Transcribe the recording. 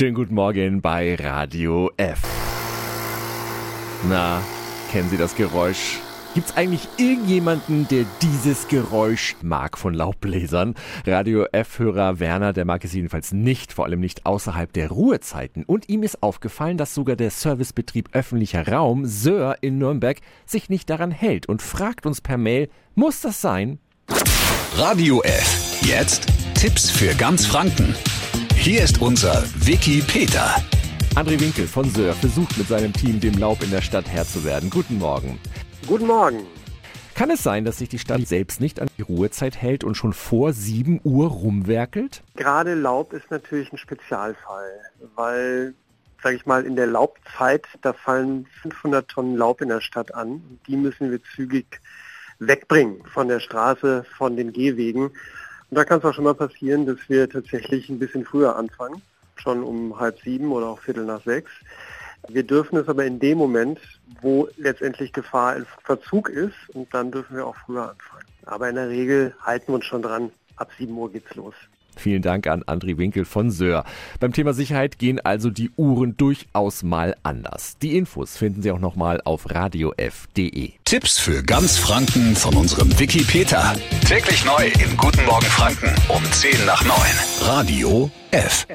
Schönen guten Morgen bei Radio F. Na, kennen Sie das Geräusch? Gibt's eigentlich irgendjemanden, der dieses Geräusch mag von Laubbläsern? Radio F-Hörer Werner, der mag es jedenfalls nicht, vor allem nicht außerhalb der Ruhezeiten. Und ihm ist aufgefallen, dass sogar der Servicebetrieb öffentlicher Raum, Sör in Nürnberg, sich nicht daran hält und fragt uns per Mail, muss das sein? Radio F. Jetzt Tipps für ganz Franken. Hier ist unser Wiki Peter. André Winkel von Sör versucht mit seinem Team dem Laub in der Stadt Herr zu werden. Guten Morgen. Guten Morgen. Kann es sein, dass sich die Stadt selbst nicht an die Ruhezeit hält und schon vor 7 Uhr rumwerkelt? Gerade Laub ist natürlich ein Spezialfall, weil, sage ich mal, in der Laubzeit, da fallen 500 Tonnen Laub in der Stadt an. Und die müssen wir zügig wegbringen von der Straße, von den Gehwegen. Und da kann es auch schon mal passieren, dass wir tatsächlich ein bisschen früher anfangen, schon um halb sieben oder auch Viertel nach sechs. Wir dürfen es aber in dem Moment, wo letztendlich Gefahr in Verzug ist, und dann dürfen wir auch früher anfangen. Aber in der Regel halten wir uns schon dran. Ab 7 Uhr geht's los. Vielen Dank an André Winkel von Sör. Beim Thema Sicherheit gehen also die Uhren durchaus mal anders. Die Infos finden Sie auch nochmal auf radiof.de. Tipps für ganz Franken von unserem Wiki Peter. Täglich neu im Guten Morgen Franken um 10 nach 9. Radio F.